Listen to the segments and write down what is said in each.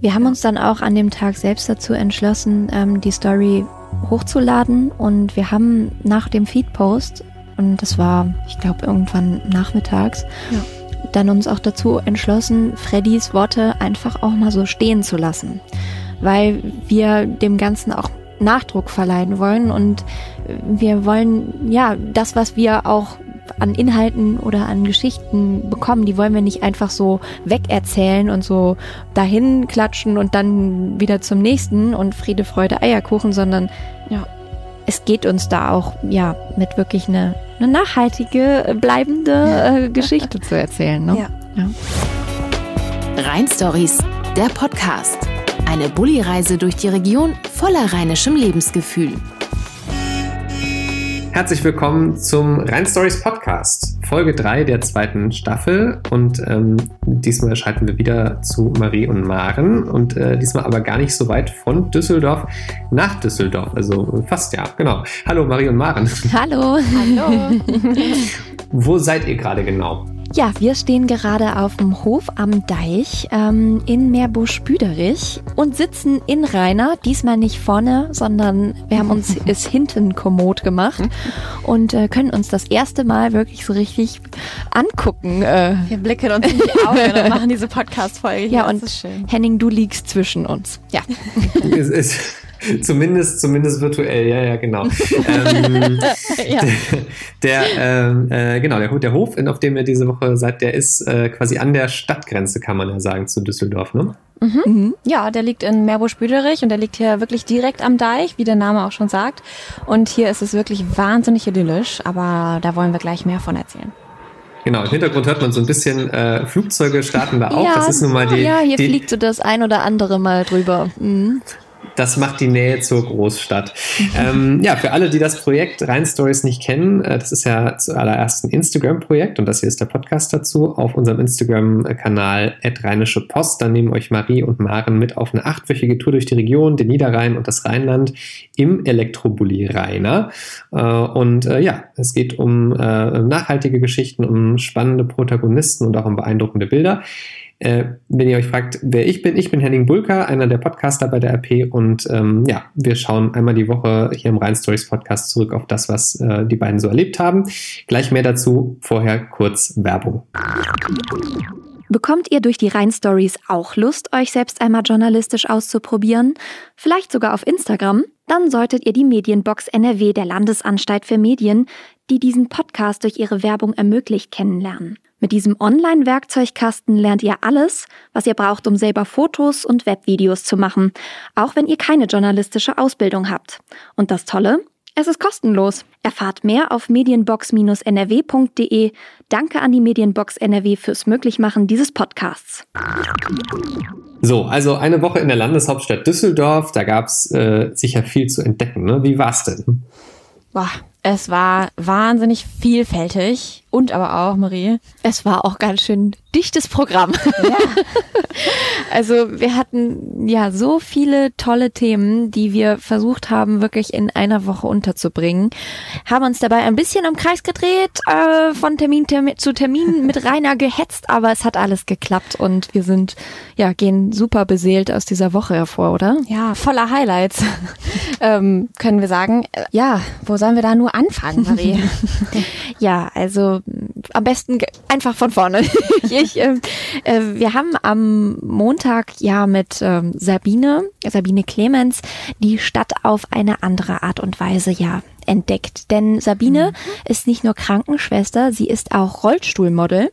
Wir haben uns dann auch an dem Tag selbst dazu entschlossen, ähm, die Story hochzuladen. Und wir haben nach dem Feed-Post, und das war, ich glaube, irgendwann nachmittags, ja. dann uns auch dazu entschlossen, Freddys Worte einfach auch mal so stehen zu lassen, weil wir dem Ganzen auch Nachdruck verleihen wollen. Und wir wollen ja das, was wir auch an Inhalten oder an Geschichten bekommen, die wollen wir nicht einfach so wegerzählen und so dahin klatschen und dann wieder zum nächsten und Friede, Freude, Eierkuchen, sondern ja, es geht uns da auch ja mit wirklich eine, eine nachhaltige, bleibende äh, Geschichte zu erzählen. Ne? Ja. ja. Rhein Stories, der Podcast. Eine Bulli-Reise durch die Region voller rheinischem Lebensgefühl. Herzlich willkommen zum Rhein Stories Podcast, Folge 3 der zweiten Staffel. Und ähm, diesmal schalten wir wieder zu Marie und Maren. Und äh, diesmal aber gar nicht so weit von Düsseldorf nach Düsseldorf. Also fast ja, genau. Hallo Marie und Maren. Hallo. Hallo. Wo seid ihr gerade genau? Ja, wir stehen gerade auf dem Hof am Deich ähm, in Meerbusch-Büderich und sitzen in Rainer. Diesmal nicht vorne, sondern wir haben uns es hinten kommod gemacht und äh, können uns das erste Mal wirklich so richtig angucken. Äh. Wir blicken uns in die Augen und machen diese Podcast-Folge. Ja, und Henning, du liegst zwischen uns. Ja. zumindest, zumindest virtuell, ja, ja, genau. ähm, ja. Der, ähm, äh, genau, der, der Hof, auf dem ihr diese Woche seid, der ist äh, quasi an der Stadtgrenze, kann man ja sagen, zu Düsseldorf, ne? Mhm. Mhm. Ja, der liegt in Meerbusch-Büderich und der liegt hier wirklich direkt am Deich, wie der Name auch schon sagt. Und hier ist es wirklich wahnsinnig idyllisch, aber da wollen wir gleich mehr von erzählen. Genau, im Hintergrund hört man so ein bisschen äh, Flugzeuge starten da auch. Ja, das ist nun mal die. Ja, hier die, fliegt so das ein oder andere mal drüber. Mhm das macht die Nähe zur Großstadt. ähm, ja, für alle, die das Projekt Rhein Stories nicht kennen, äh, das ist ja zuallererst ein Instagram-Projekt und das hier ist der Podcast dazu. Auf unserem Instagram-Kanal Rheinische Post, da nehmen euch Marie und Maren mit auf eine achtwöchige Tour durch die Region, den Niederrhein und das Rheinland im Elektrobully Rheiner. Äh, und äh, ja, es geht um äh, nachhaltige Geschichten, um spannende Protagonisten und auch um beeindruckende Bilder. Äh, wenn ihr euch fragt, wer ich bin, ich bin Henning Bulker, einer der Podcaster bei der RP und ähm, ja, wir schauen einmal die Woche hier im Rhein Stories Podcast zurück auf das, was äh, die beiden so erlebt haben. Gleich mehr dazu, vorher kurz Werbung. Bekommt ihr durch die Rhein Stories auch Lust, euch selbst einmal journalistisch auszuprobieren? Vielleicht sogar auf Instagram? Dann solltet ihr die Medienbox NRW der Landesanstalt für Medien, die diesen Podcast durch ihre Werbung ermöglicht, kennenlernen. Mit diesem Online-Werkzeugkasten lernt ihr alles, was ihr braucht, um selber Fotos und Webvideos zu machen, auch wenn ihr keine journalistische Ausbildung habt. Und das Tolle? Es ist kostenlos. Erfahrt mehr auf medienbox-nrw.de. Danke an die Medienbox NRW fürs Möglichmachen dieses Podcasts. So, also eine Woche in der Landeshauptstadt Düsseldorf, da gab es äh, sicher viel zu entdecken. Ne? Wie war's denn? Boah, es war wahnsinnig vielfältig und aber auch, Marie. Es war auch ganz schön dichtes Programm. Ja. also wir hatten ja so viele tolle Themen, die wir versucht haben, wirklich in einer Woche unterzubringen. Haben uns dabei ein bisschen im Kreis gedreht, äh, von Termin, Termin zu Termin mit Rainer gehetzt, aber es hat alles geklappt und wir sind, ja, gehen super beseelt aus dieser Woche hervor, oder? Ja, voller Highlights, ähm, können wir sagen. Ja, wo sollen wir da nur anfangen, Marie? ja, also am besten einfach von vorne. ich, äh, äh, wir haben am Montag ja mit ähm, Sabine, Sabine Clemens, die Stadt auf eine andere Art und Weise ja entdeckt. Denn Sabine mhm. ist nicht nur Krankenschwester, sie ist auch Rollstuhlmodel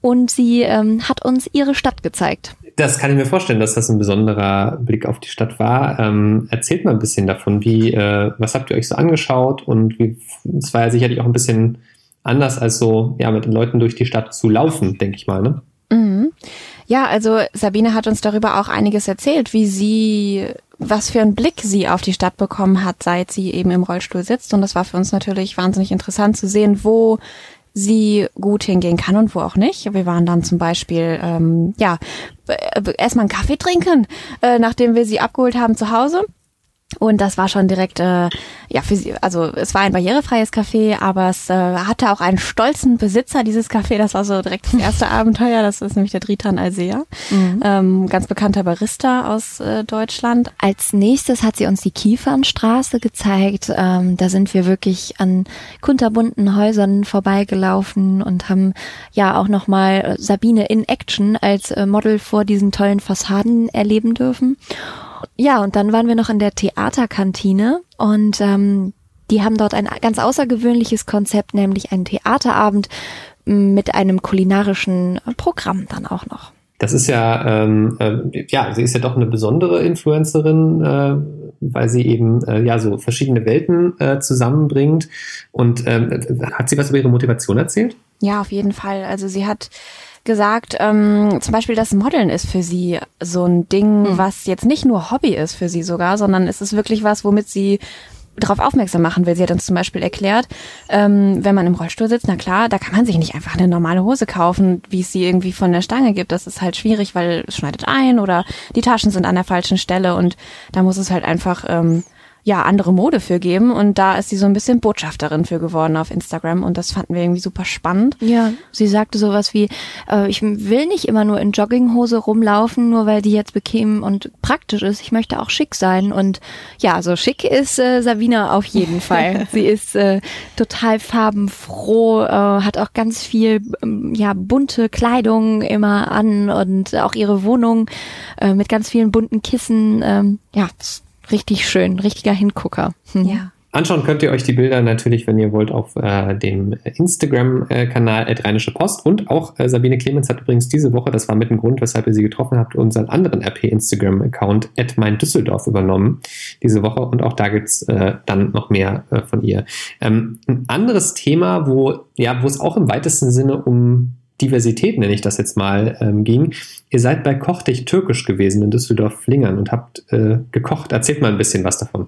und sie ähm, hat uns ihre Stadt gezeigt. Das kann ich mir vorstellen, dass das ein besonderer Blick auf die Stadt war. Ähm, erzählt mal ein bisschen davon, wie, äh, was habt ihr euch so angeschaut und wie, es war ja sicherlich auch ein bisschen anders als so, ja, mit den Leuten durch die Stadt zu laufen, denke ich mal, ne? Mhm. Ja, also Sabine hat uns darüber auch einiges erzählt, wie sie, was für einen Blick sie auf die Stadt bekommen hat, seit sie eben im Rollstuhl sitzt. Und das war für uns natürlich wahnsinnig interessant zu sehen, wo sie gut hingehen kann und wo auch nicht. Wir waren dann zum Beispiel, ähm, ja, erstmal einen Kaffee trinken, äh, nachdem wir sie abgeholt haben zu Hause. Und das war schon direkt, äh, ja, für sie, also es war ein barrierefreies Café, aber es äh, hatte auch einen stolzen Besitzer dieses Café. Das war so direkt das erste Abenteuer. Das ist nämlich der Dritan Alsea, mhm. ähm, ganz bekannter Barista aus äh, Deutschland. Als nächstes hat sie uns die Kiefernstraße gezeigt. Ähm, da sind wir wirklich an kunterbunten Häusern vorbeigelaufen und haben ja auch nochmal Sabine in Action als äh, Model vor diesen tollen Fassaden erleben dürfen. Ja, und dann waren wir noch in der Theaterkantine und ähm, die haben dort ein ganz außergewöhnliches Konzept, nämlich einen Theaterabend mit einem kulinarischen Programm dann auch noch. Das ist ja, ähm, äh, ja, sie ist ja doch eine besondere Influencerin, äh, weil sie eben äh, ja so verschiedene Welten äh, zusammenbringt. Und ähm, hat sie was über ihre Motivation erzählt? Ja, auf jeden Fall. Also sie hat gesagt, ähm, zum Beispiel das Modeln ist für sie so ein Ding, mhm. was jetzt nicht nur Hobby ist für sie sogar, sondern es ist wirklich was, womit sie darauf aufmerksam machen will. Sie hat uns zum Beispiel erklärt, ähm, wenn man im Rollstuhl sitzt, na klar, da kann man sich nicht einfach eine normale Hose kaufen, wie es sie irgendwie von der Stange gibt. Das ist halt schwierig, weil es schneidet ein oder die Taschen sind an der falschen Stelle und da muss es halt einfach ähm, ja, andere Mode für geben. Und da ist sie so ein bisschen Botschafterin für geworden auf Instagram. Und das fanden wir irgendwie super spannend. Ja, sie sagte sowas wie, äh, ich will nicht immer nur in Jogginghose rumlaufen, nur weil die jetzt bequem und praktisch ist. Ich möchte auch schick sein. Und ja, so schick ist äh, Sabina auf jeden Fall. sie ist äh, total farbenfroh, äh, hat auch ganz viel ähm, ja, bunte Kleidung immer an und auch ihre Wohnung äh, mit ganz vielen bunten Kissen. Ähm, ja, richtig schön, richtiger Hingucker. Hm. Ja. Anschauen könnt ihr euch die Bilder natürlich, wenn ihr wollt, auf äh, dem Instagram-Kanal äh, Rheinische Post. Und auch äh, Sabine Clemens hat übrigens diese Woche, das war mit dem Grund, weshalb ihr sie getroffen habt, unseren anderen RP-Instagram-Account mein Düsseldorf übernommen diese Woche. Und auch da gibt's äh, dann noch mehr äh, von ihr. Ähm, ein anderes Thema, wo ja, wo es auch im weitesten Sinne um Diversität, nenne ich das jetzt mal, ähm, ging. Ihr seid bei Koch dich Türkisch gewesen in Düsseldorf-Flingern und habt äh, gekocht. Erzählt mal ein bisschen was davon.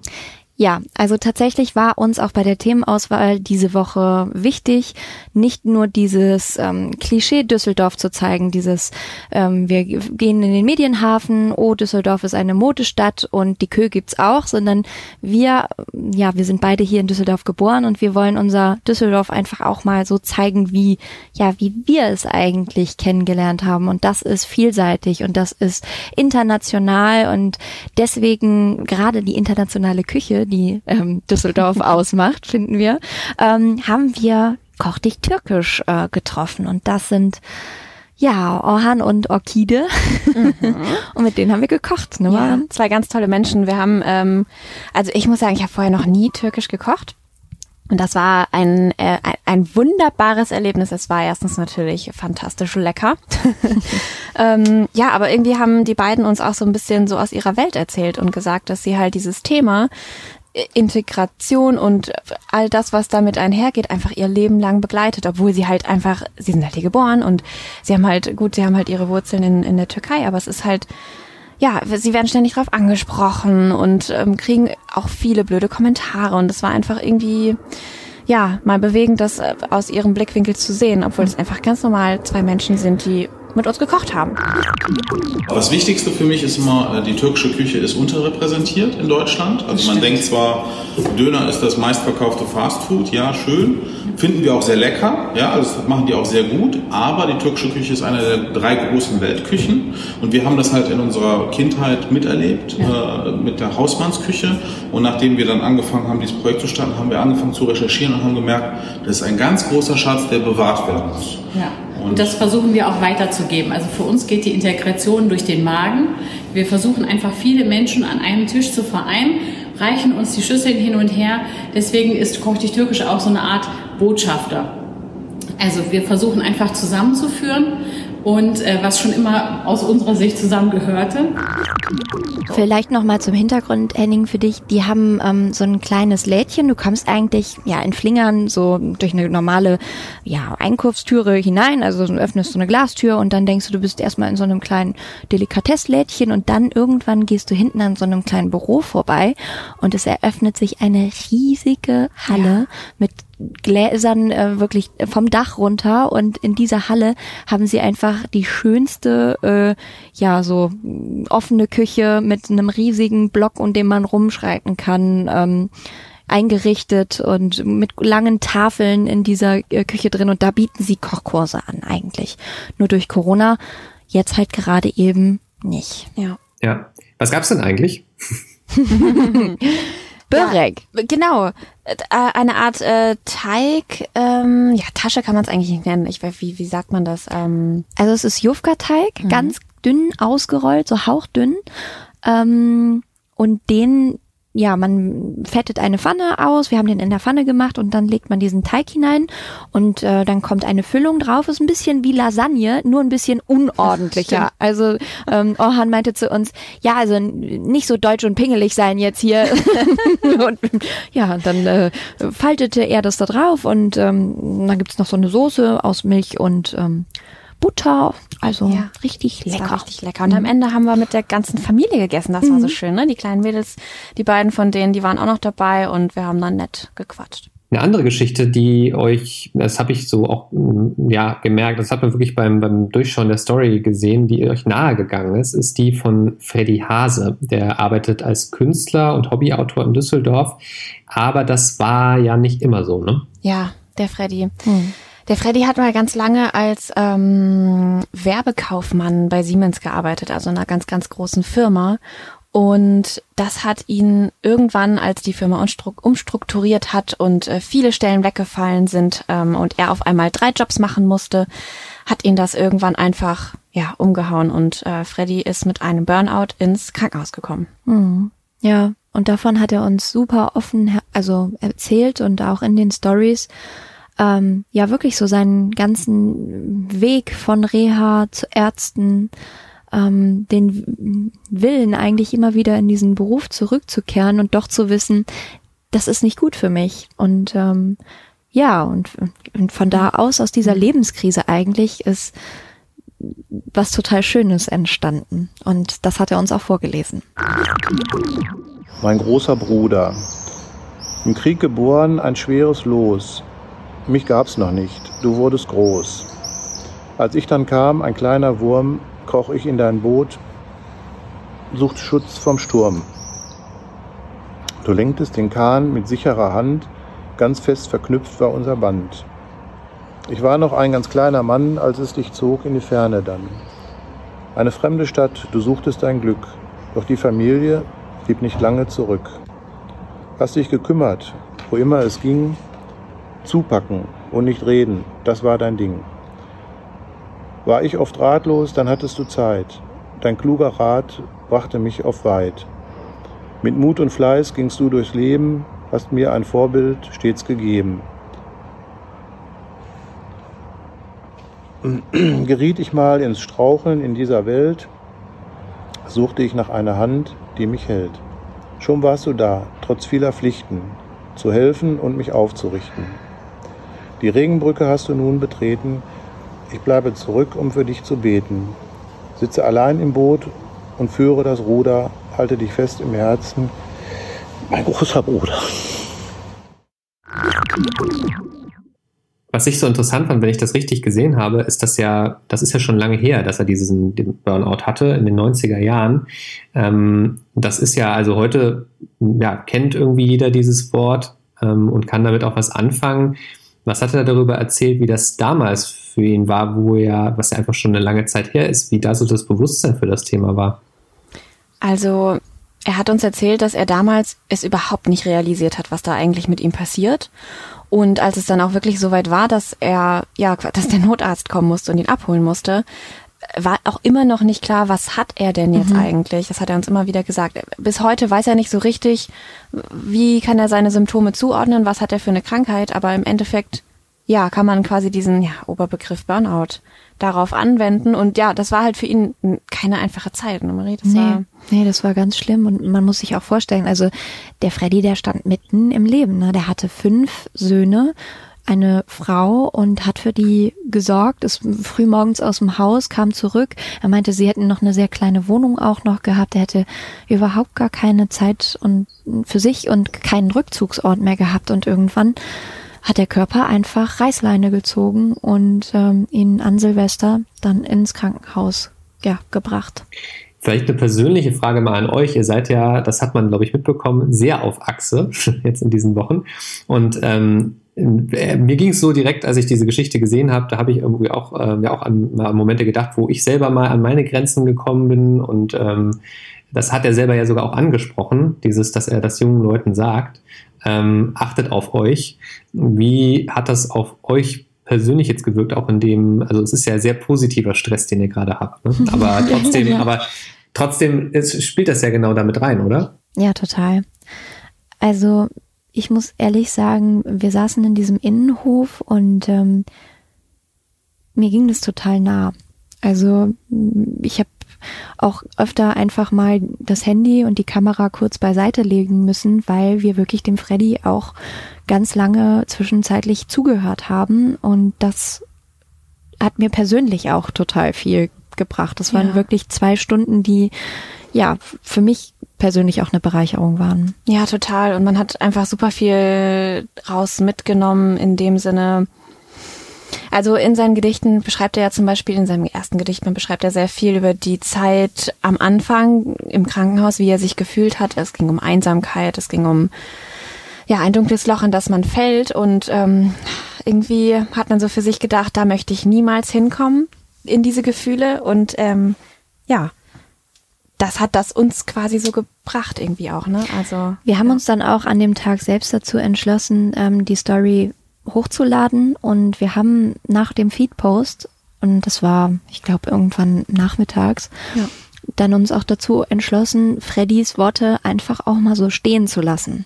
Ja, also tatsächlich war uns auch bei der Themenauswahl diese Woche wichtig, nicht nur dieses ähm, Klischee Düsseldorf zu zeigen, dieses ähm, wir gehen in den Medienhafen, oh Düsseldorf ist eine Modestadt und die Kö gibt's auch, sondern wir, ja, wir sind beide hier in Düsseldorf geboren und wir wollen unser Düsseldorf einfach auch mal so zeigen, wie ja, wie wir es eigentlich kennengelernt haben. Und das ist vielseitig und das ist international und deswegen gerade die internationale Küche die ähm, Düsseldorf ausmacht, finden wir, ähm, haben wir Koch dich türkisch äh, getroffen. Und das sind ja, Orhan und Orchide. Mhm. und mit denen haben wir gekocht. Ne? Ja, zwei ganz tolle Menschen. Wir haben, ähm, also ich muss sagen, ich habe vorher noch nie türkisch gekocht. Und das war ein, äh, ein wunderbares Erlebnis. Es war erstens natürlich fantastisch lecker. ähm, ja, aber irgendwie haben die beiden uns auch so ein bisschen so aus ihrer Welt erzählt und gesagt, dass sie halt dieses Thema Integration und all das, was damit einhergeht, einfach ihr Leben lang begleitet, obwohl sie halt einfach, sie sind halt hier geboren und sie haben halt, gut, sie haben halt ihre Wurzeln in, in der Türkei, aber es ist halt, ja, sie werden ständig drauf angesprochen und ähm, kriegen auch viele blöde Kommentare und es war einfach irgendwie, ja, mal bewegend, das äh, aus ihrem Blickwinkel zu sehen, obwohl es einfach ganz normal zwei Menschen sind, die mit uns gekocht haben. Das Wichtigste für mich ist immer, äh, die türkische Küche ist unterrepräsentiert in Deutschland. Also man denkt zwar, Döner ist das meistverkaufte Fastfood, ja, schön. Finden wir auch sehr lecker, ja, also das machen die auch sehr gut. Aber die türkische Küche ist eine der drei großen Weltküchen. Und wir haben das halt in unserer Kindheit miterlebt, ja. äh, mit der Hausmannsküche. Und nachdem wir dann angefangen haben, dieses Projekt zu starten, haben wir angefangen zu recherchieren und haben gemerkt, das ist ein ganz großer Schatz, der bewahrt werden muss. Ja. Und das versuchen wir auch weiterzugeben. Also für uns geht die Integration durch den Magen. Wir versuchen einfach viele Menschen an einem Tisch zu vereinen, reichen uns die Schüsseln hin und her. Deswegen ist Koch dich Türkisch auch so eine Art Botschafter. Also wir versuchen einfach zusammenzuführen und äh, was schon immer aus unserer Sicht zusammengehörte. Vielleicht noch mal zum Hintergrund, Henning, für dich. Die haben ähm, so ein kleines Lädchen. Du kommst eigentlich ja in Flingern so durch eine normale ja, Einkaufstüre hinein. Also du öffnest so eine Glastür und dann denkst du, du bist erstmal in so einem kleinen Delikatesslädchen und dann irgendwann gehst du hinten an so einem kleinen Büro vorbei und es eröffnet sich eine riesige Halle ja. mit Gläsern äh, wirklich vom Dach runter und in dieser Halle haben sie einfach die schönste, äh, ja, so offene Küche mit einem riesigen Block, um den man rumschreiten kann. Ähm, eingerichtet und mit langen Tafeln in dieser äh, Küche drin und da bieten sie Kochkurse an eigentlich. Nur durch Corona jetzt halt gerade eben nicht. Ja. Ja. Was gab's denn eigentlich? Börek. Ja, genau. Äh, eine Art äh, Teig, ähm, ja, Tasche kann man es eigentlich nicht nennen. Ich weiß, wie, wie sagt man das? Ähm also es ist Jufka-Teig, mhm. ganz dünn ausgerollt, so hauchdünn. Ähm, und den ja, man fettet eine Pfanne aus, wir haben den in der Pfanne gemacht und dann legt man diesen Teig hinein und äh, dann kommt eine Füllung drauf. Ist ein bisschen wie Lasagne, nur ein bisschen unordentlicher. Also ähm, Orhan meinte zu uns, ja, also nicht so deutsch und pingelig sein jetzt hier. und ja, dann äh, faltete er das da drauf und ähm, dann gibt's noch so eine Soße aus Milch und ähm, Butter, also ja, richtig lecker. richtig lecker. Und am Ende haben wir mit der ganzen Familie gegessen. Das mhm. war so mhm. schön, ne? Die kleinen Mädels, die beiden von denen, die waren auch noch dabei und wir haben dann nett gequatscht. Eine andere Geschichte, die euch, das habe ich so auch mm, ja gemerkt, das hat man wirklich beim, beim Durchschauen der Story gesehen, die euch nahe gegangen ist, ist die von Freddy Hase. Der arbeitet als Künstler und Hobbyautor in Düsseldorf, aber das war ja nicht immer so, ne? Ja, der Freddy. Hm. Der Freddy hat mal ganz lange als ähm, Werbekaufmann bei Siemens gearbeitet, also einer ganz, ganz großen Firma. Und das hat ihn irgendwann, als die Firma umstrukturiert hat und äh, viele Stellen weggefallen sind ähm, und er auf einmal drei Jobs machen musste, hat ihn das irgendwann einfach ja umgehauen und äh, Freddy ist mit einem Burnout ins Krankenhaus gekommen. Mhm. Ja, und davon hat er uns super offen also erzählt und auch in den Stories ähm, ja wirklich so seinen ganzen Weg von Reha zu Ärzten, ähm, den Willen eigentlich immer wieder in diesen Beruf zurückzukehren und doch zu wissen, das ist nicht gut für mich. Und ähm, ja, und, und von da aus, aus dieser Lebenskrise eigentlich, ist was total Schönes entstanden. Und das hat er uns auch vorgelesen. Mein großer Bruder. Im Krieg geboren, ein schweres Los. Mich gab's noch nicht, du wurdest groß. Als ich dann kam, ein kleiner Wurm, kroch ich in dein Boot, sucht Schutz vom Sturm. Du lenktest den Kahn mit sicherer Hand, ganz fest verknüpft war unser Band. Ich war noch ein ganz kleiner Mann, als es dich zog in die Ferne dann. Eine fremde Stadt, du suchtest dein Glück, doch die Familie blieb nicht lange zurück. Hast dich gekümmert, wo immer es ging, Zupacken und nicht reden, das war dein Ding. War ich oft ratlos, dann hattest du Zeit. Dein kluger Rat brachte mich auf weit. Mit Mut und Fleiß gingst du durchs Leben, hast mir ein Vorbild stets gegeben. Geriet ich mal ins Straucheln in dieser Welt, suchte ich nach einer Hand, die mich hält. Schon warst du da, trotz vieler Pflichten, zu helfen und mich aufzurichten. Die Regenbrücke hast du nun betreten. Ich bleibe zurück, um für dich zu beten. Sitze allein im Boot und führe das Ruder. Halte dich fest im Herzen, mein großer Bruder. Was ich so interessant fand, wenn ich das richtig gesehen habe, ist das ja, das ist ja schon lange her, dass er diesen Burnout hatte in den 90er Jahren. Ähm, das ist ja, also heute, ja, kennt irgendwie jeder dieses Wort ähm, und kann damit auch was anfangen. Was hat er darüber erzählt, wie das damals für ihn war, wo er, was ja einfach schon eine lange Zeit her ist, wie da so das Bewusstsein für das Thema war? Also, er hat uns erzählt, dass er damals es überhaupt nicht realisiert hat, was da eigentlich mit ihm passiert. Und als es dann auch wirklich so weit war, dass er, ja, dass der Notarzt kommen musste und ihn abholen musste, war auch immer noch nicht klar, was hat er denn jetzt mhm. eigentlich? Das hat er uns immer wieder gesagt. Bis heute weiß er nicht so richtig, wie kann er seine Symptome zuordnen, was hat er für eine Krankheit, aber im Endeffekt, ja, kann man quasi diesen ja, Oberbegriff Burnout darauf anwenden. Und ja, das war halt für ihn keine einfache Zeit, ne Marie? Das nee, war nee, das war ganz schlimm. Und man muss sich auch vorstellen, also der Freddy, der stand mitten im Leben. Ne? Der hatte fünf Söhne eine Frau und hat für die gesorgt, ist früh morgens aus dem Haus, kam zurück. Er meinte, sie hätten noch eine sehr kleine Wohnung auch noch gehabt. Er hätte überhaupt gar keine Zeit und für sich und keinen Rückzugsort mehr gehabt. Und irgendwann hat der Körper einfach Reißleine gezogen und ähm, ihn an Silvester dann ins Krankenhaus ja, gebracht. Vielleicht eine persönliche Frage mal an euch. Ihr seid ja, das hat man, glaube ich, mitbekommen, sehr auf Achse jetzt in diesen Wochen. Und ähm, mir ging es so direkt, als ich diese Geschichte gesehen habe, da habe ich irgendwie auch, äh, ja, auch an, an, Momente gedacht, wo ich selber mal an meine Grenzen gekommen bin. Und ähm, das hat er selber ja sogar auch angesprochen, dieses, dass er das jungen Leuten sagt. Ähm, achtet auf euch. Wie hat das auf euch persönlich jetzt gewirkt, auch in dem, also es ist ja sehr positiver Stress, den ihr gerade habt. Ne? Aber trotzdem, ja. aber trotzdem es spielt das ja genau damit rein, oder? Ja, total. Also ich muss ehrlich sagen, wir saßen in diesem Innenhof und ähm, mir ging das total nah. Also ich habe auch öfter einfach mal das Handy und die Kamera kurz beiseite legen müssen, weil wir wirklich dem Freddy auch ganz lange zwischenzeitlich zugehört haben und das hat mir persönlich auch total viel gebracht. Das waren ja. wirklich zwei Stunden, die ja für mich persönlich auch eine Bereicherung waren. Ja, total. Und man hat einfach super viel raus mitgenommen in dem Sinne, also in seinen Gedichten beschreibt er ja zum Beispiel, in seinem ersten Gedicht, man beschreibt er sehr viel über die Zeit am Anfang im Krankenhaus, wie er sich gefühlt hat. Es ging um Einsamkeit, es ging um ja ein dunkles Loch, in das man fällt. Und ähm, irgendwie hat man so für sich gedacht, da möchte ich niemals hinkommen in diese Gefühle. Und ähm, ja, das hat das uns quasi so gebracht irgendwie auch, ne? Also wir haben ja. uns dann auch an dem Tag selbst dazu entschlossen, ähm, die Story hochzuladen und wir haben nach dem Feedpost und das war, ich glaube, irgendwann nachmittags, ja. dann uns auch dazu entschlossen, Freddys Worte einfach auch mal so stehen zu lassen,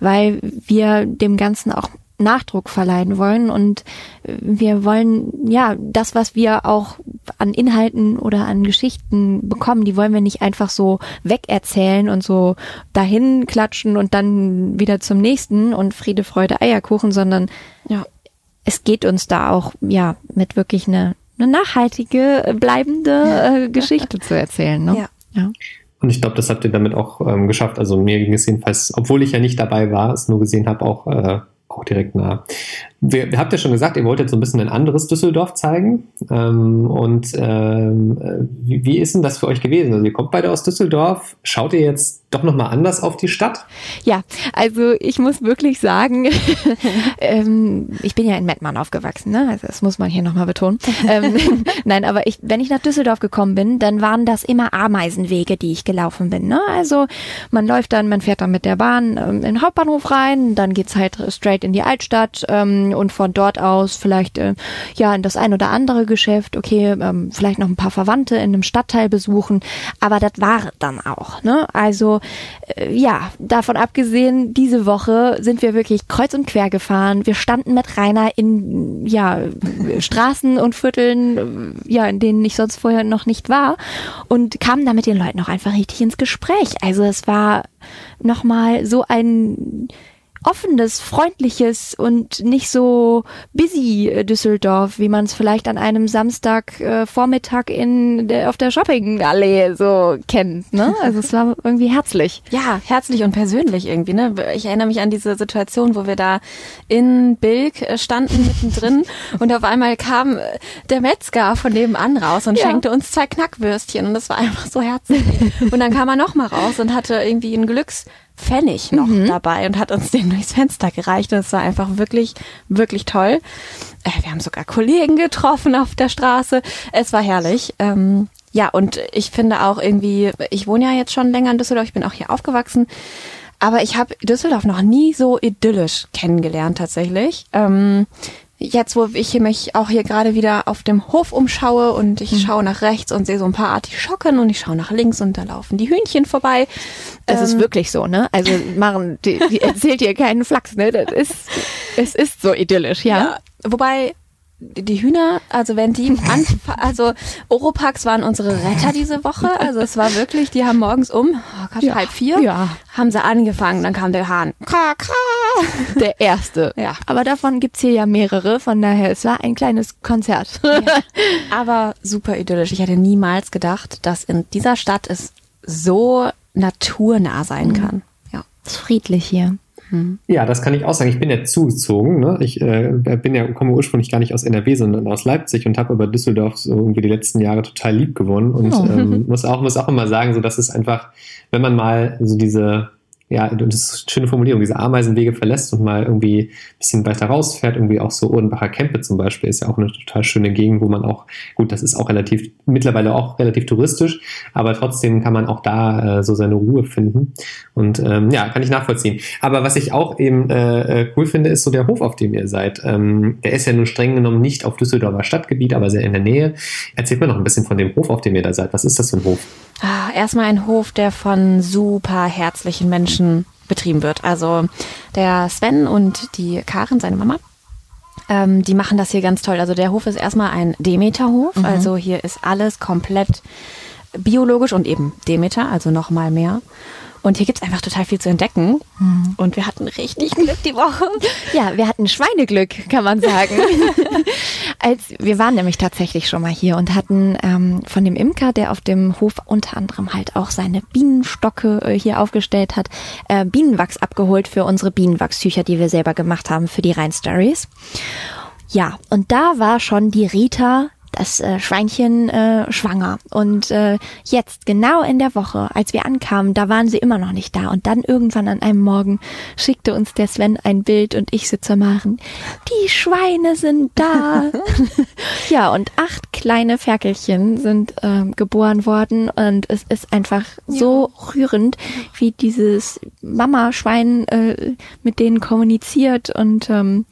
weil wir dem Ganzen auch Nachdruck verleihen wollen und wir wollen ja das, was wir auch an Inhalten oder an Geschichten bekommen, die wollen wir nicht einfach so wegerzählen und so dahin klatschen und dann wieder zum nächsten und Friede, Freude, Eierkuchen, sondern ja, es geht uns da auch ja mit wirklich eine, eine nachhaltige, bleibende äh, Geschichte zu erzählen. Ne? Ja. ja. Und ich glaube, das habt ihr damit auch ähm, geschafft. Also mir ging es jedenfalls, obwohl ich ja nicht dabei war, es nur gesehen habe, auch äh, auch direkt nah. Wir, ihr habt ja schon gesagt, ihr wolltet so ein bisschen ein anderes Düsseldorf zeigen. Ähm, und ähm, wie, wie, ist denn das für euch gewesen? Also ihr kommt beide aus Düsseldorf. Schaut ihr jetzt doch nochmal anders auf die Stadt? Ja, also ich muss wirklich sagen, ähm, ich bin ja in Mettmann aufgewachsen, ne? Also das muss man hier nochmal betonen. Ähm, nein, aber ich, wenn ich nach Düsseldorf gekommen bin, dann waren das immer Ameisenwege, die ich gelaufen bin. Ne? Also man läuft dann, man fährt dann mit der Bahn ähm, in den Hauptbahnhof rein, dann geht's halt straight in die Altstadt ähm, und von dort aus vielleicht äh, ja in das ein oder andere Geschäft, okay, ähm, vielleicht noch ein paar Verwandte in einem Stadtteil besuchen, aber das war dann auch. Ne? Also äh, ja, davon abgesehen, diese Woche sind wir wirklich kreuz und quer gefahren. Wir standen mit Rainer in ja Straßen und Vierteln, ja, in denen ich sonst vorher noch nicht war und kamen da mit den Leuten auch einfach richtig ins Gespräch. Also es war nochmal so ein offenes, freundliches und nicht so busy Düsseldorf, wie man es vielleicht an einem Samstag äh, in der, auf der Shoppingallee so kennt. Ne? Also es war irgendwie herzlich. Ja, herzlich und persönlich irgendwie. Ne? Ich erinnere mich an diese Situation, wo wir da in Bilk äh, standen mittendrin und auf einmal kam äh, der Metzger von nebenan raus und ja. schenkte uns zwei Knackwürstchen und das war einfach so herzlich. und dann kam er noch mal raus und hatte irgendwie ein Glücks Pfennig noch mhm. dabei und hat uns den durchs Fenster gereicht. Und es war einfach wirklich, wirklich toll. Äh, wir haben sogar Kollegen getroffen auf der Straße. Es war herrlich. Ähm, ja, und ich finde auch irgendwie, ich wohne ja jetzt schon länger in Düsseldorf, ich bin auch hier aufgewachsen. Aber ich habe Düsseldorf noch nie so idyllisch kennengelernt tatsächlich. Ähm, jetzt, wo ich mich auch hier gerade wieder auf dem Hof umschaue und ich mhm. schaue nach rechts und sehe so ein paar Artischocken und ich schaue nach links und da laufen die Hühnchen vorbei. Das ähm, ist wirklich so, ne? Also machen, die, die erzählt hier keinen Flachs, ne? Das ist, es ist so idyllisch, ja. ja wobei die Hühner, also wenn die, also Oropax waren unsere Retter diese Woche. Also es war wirklich, die haben morgens um oh Gott, ja, halb vier, ja. haben sie angefangen, dann kam der Hahn. Kra, kra. Der erste. Ja. Aber davon gibt's hier ja mehrere, von daher, es war ein kleines Konzert. Ja. Aber super idyllisch. Ich hätte niemals gedacht, dass in dieser Stadt es so naturnah sein mhm. kann. Ja. Es ist friedlich hier. Hm. Ja, das kann ich auch sagen. Ich bin ja zugezogen. Ne? Ich äh, bin ja, komme ursprünglich gar nicht aus NRW, sondern aus Leipzig und habe aber Düsseldorf so irgendwie die letzten Jahre total lieb gewonnen und oh. ähm, muss auch muss auch immer sagen, so dass es einfach, wenn man mal so diese ja, das ist eine schöne Formulierung, diese Ameisenwege verlässt und mal irgendwie ein bisschen weiter rausfährt, irgendwie auch so Urdenbacher Kempe zum Beispiel ist ja auch eine total schöne Gegend, wo man auch, gut, das ist auch relativ, mittlerweile auch relativ touristisch, aber trotzdem kann man auch da äh, so seine Ruhe finden und ähm, ja, kann ich nachvollziehen. Aber was ich auch eben äh, äh, cool finde, ist so der Hof, auf dem ihr seid. Ähm, der ist ja nun streng genommen nicht auf Düsseldorfer Stadtgebiet, aber sehr in der Nähe. Erzählt mir noch ein bisschen von dem Hof, auf dem ihr da seid. Was ist das für ein Hof? Ah, erstmal ein Hof, der von super herzlichen Menschen betrieben wird. Also der Sven und die Karin, seine Mama, ähm, die machen das hier ganz toll. Also der Hof ist erstmal ein Demeterhof. Mhm. Also hier ist alles komplett biologisch und eben Demeter, also nochmal mehr. Und hier gibt es einfach total viel zu entdecken. Mhm. Und wir hatten richtig Glück die Woche. Ja, wir hatten Schweineglück, kann man sagen. Als, wir waren nämlich tatsächlich schon mal hier und hatten ähm, von dem Imker, der auf dem Hof unter anderem halt auch seine Bienenstocke äh, hier aufgestellt hat, äh, Bienenwachs abgeholt für unsere Bienenwachstücher, die wir selber gemacht haben für die Rhein Stories. Ja, und da war schon die Rita das äh, Schweinchen äh, schwanger. Und äh, jetzt, genau in der Woche, als wir ankamen, da waren sie immer noch nicht da. Und dann irgendwann an einem Morgen schickte uns der Sven ein Bild und ich sitze machen, die Schweine sind da. ja, und acht kleine Ferkelchen sind äh, geboren worden und es ist einfach ja. so rührend, wie dieses Mama-Schwein äh, mit denen kommuniziert und ähm,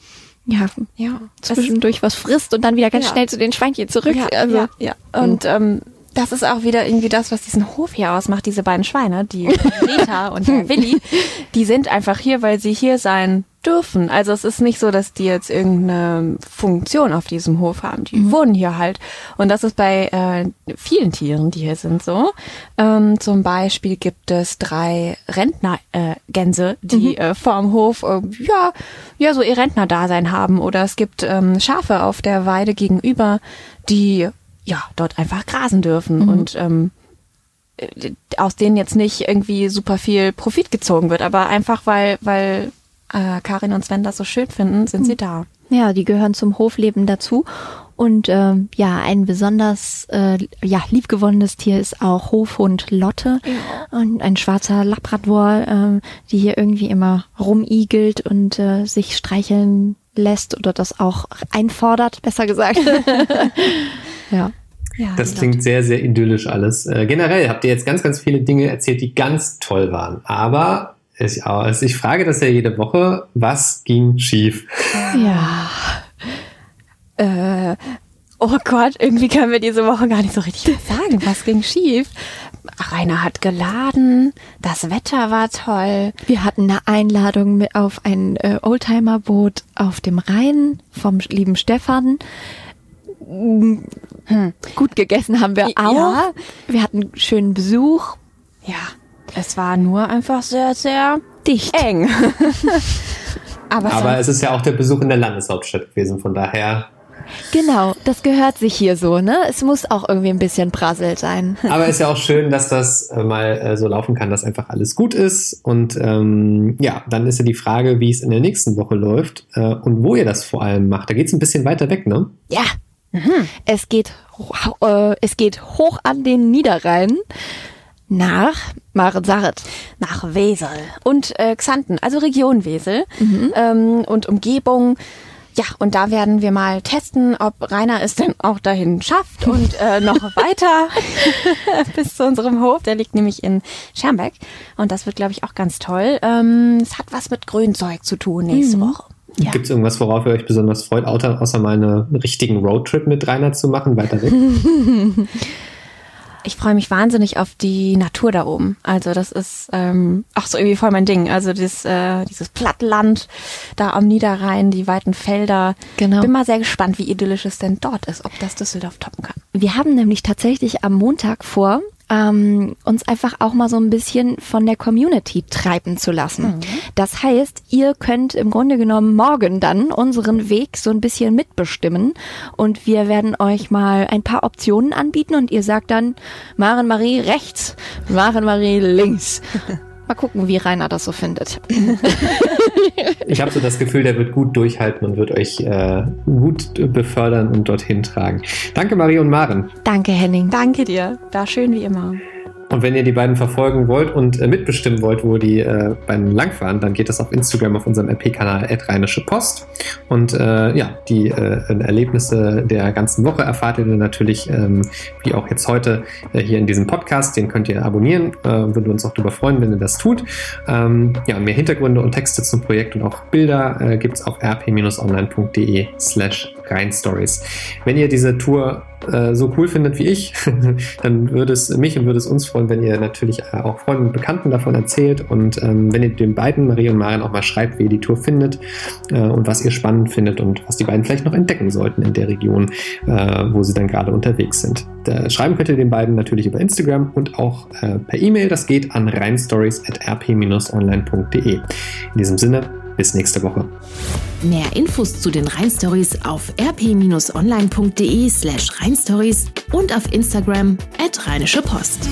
ja, ja zwischendurch was frisst und dann wieder ganz ja. schnell zu den Schweinchen zurück. Ja, also, ja, ja. Und ähm, das ist auch wieder irgendwie das, was diesen Hof hier ausmacht, diese beiden Schweine, die Rita und der Willi, die sind einfach hier, weil sie hier sein dürfen. Also es ist nicht so, dass die jetzt irgendeine Funktion auf diesem Hof haben. Die mhm. wohnen hier halt. Und das ist bei äh, vielen Tieren, die hier sind, so. Ähm, zum Beispiel gibt es drei Rentnergänse, äh, die mhm. äh, vorm Hof äh, ja, ja so ihr Rentnerdasein haben. Oder es gibt ähm, Schafe auf der Weide gegenüber, die ja dort einfach grasen dürfen. Mhm. Und ähm, äh, aus denen jetzt nicht irgendwie super viel Profit gezogen wird, aber einfach weil, weil äh, Karin und Sven das so schön finden, sind sie da. Ja, die gehören zum Hofleben dazu. Und äh, ja, ein besonders äh, ja, liebgewonnenes Tier ist auch Hofhund Lotte. Ja. Und ein schwarzer Labrador, äh, die hier irgendwie immer rumigelt und äh, sich streicheln lässt oder das auch einfordert, besser gesagt. ja. Ja, das klingt sehr, sehr idyllisch alles. Äh, generell habt ihr jetzt ganz, ganz viele Dinge erzählt, die ganz toll waren. Aber ich, also ich frage das ja jede Woche, was ging schief? Ja. Äh, oh Gott, irgendwie können wir diese Woche gar nicht so richtig sagen, was ging schief. Rainer hat geladen, das Wetter war toll. Wir hatten eine Einladung auf ein äh, Oldtimer-Boot auf dem Rhein vom lieben Stefan. Hm. Gut gegessen haben wir auch. Ja. Wir hatten schönen Besuch. Ja, es war nur einfach sehr, sehr dicht. Eng. Aber, Aber es ist ja auch der Besuch in der Landeshauptstadt gewesen, von daher. Genau, das gehört sich hier so, ne? Es muss auch irgendwie ein bisschen Brassel sein. Aber ist ja auch schön, dass das äh, mal äh, so laufen kann, dass einfach alles gut ist. Und ähm, ja, dann ist ja die Frage, wie es in der nächsten Woche läuft äh, und wo ihr das vor allem macht. Da geht es ein bisschen weiter weg, ne? Ja. Mhm. Es geht, äh, es geht hoch an den Niederrhein nach Marensaret. Nach Wesel und äh, Xanten, also Region Wesel mhm. ähm, und Umgebung. Ja, und da werden wir mal testen, ob Rainer es denn auch dahin schafft und äh, noch weiter bis zu unserem Hof. Der liegt nämlich in Schermbeck und das wird, glaube ich, auch ganz toll. Ähm, es hat was mit Grünzeug zu tun nächste mhm. Woche. Ja. Gibt es irgendwas, worauf ihr euch besonders freut, außer mal einen richtigen Roadtrip mit Rainer zu machen, weiter weg? ich freue mich wahnsinnig auf die Natur da oben. Also das ist ähm, auch so irgendwie voll mein Ding. Also dieses, äh, dieses Plattland da am Niederrhein, die weiten Felder. Genau. Bin mal sehr gespannt, wie idyllisch es denn dort ist, ob das Düsseldorf toppen kann. Wir haben nämlich tatsächlich am Montag vor, ähm, uns einfach auch mal so ein bisschen von der Community treiben zu lassen. Mhm. Das heißt, ihr könnt im Grunde genommen morgen dann unseren Weg so ein bisschen mitbestimmen und wir werden euch mal ein paar Optionen anbieten und ihr sagt dann Maren Marie rechts, Maren Marie links. Mal gucken, wie Rainer das so findet. ich habe so das Gefühl, der wird gut durchhalten und wird euch äh, gut befördern und dorthin tragen. Danke, Marie und Maren. Danke, Henning. Danke dir. War schön wie immer. Und wenn ihr die beiden verfolgen wollt und äh, mitbestimmen wollt, wo die äh, beiden langfahren, dann geht das auf Instagram auf unserem RP-Kanal Rheinische Post. Und äh, ja, die äh, Erlebnisse der ganzen Woche erfahrt ihr natürlich, ähm, wie auch jetzt heute äh, hier in diesem Podcast. Den könnt ihr abonnieren. Äh, würde uns auch darüber freuen, wenn ihr das tut. Ähm, ja, mehr Hintergründe und Texte zum Projekt und auch Bilder äh, gibt es auf rp-online.de slash Rheinstories. Wenn ihr diese Tour äh, so cool findet wie ich, dann würde es mich und würde es uns freuen, wenn ihr natürlich äh, auch Freunden und Bekannten davon erzählt und ähm, wenn ihr den beiden, Marie und Marian, auch mal schreibt, wie ihr die Tour findet äh, und was ihr spannend findet und was die beiden vielleicht noch entdecken sollten in der Region, äh, wo sie dann gerade unterwegs sind. Da schreiben könnt ihr den beiden natürlich über Instagram und auch äh, per E-Mail. Das geht an rheinstories.rp-online.de. In diesem Sinne, bis nächste Woche. Mehr Infos zu den Rheinstories auf rp-online.de slash rheinstories und auf Instagram at Rheinische Post.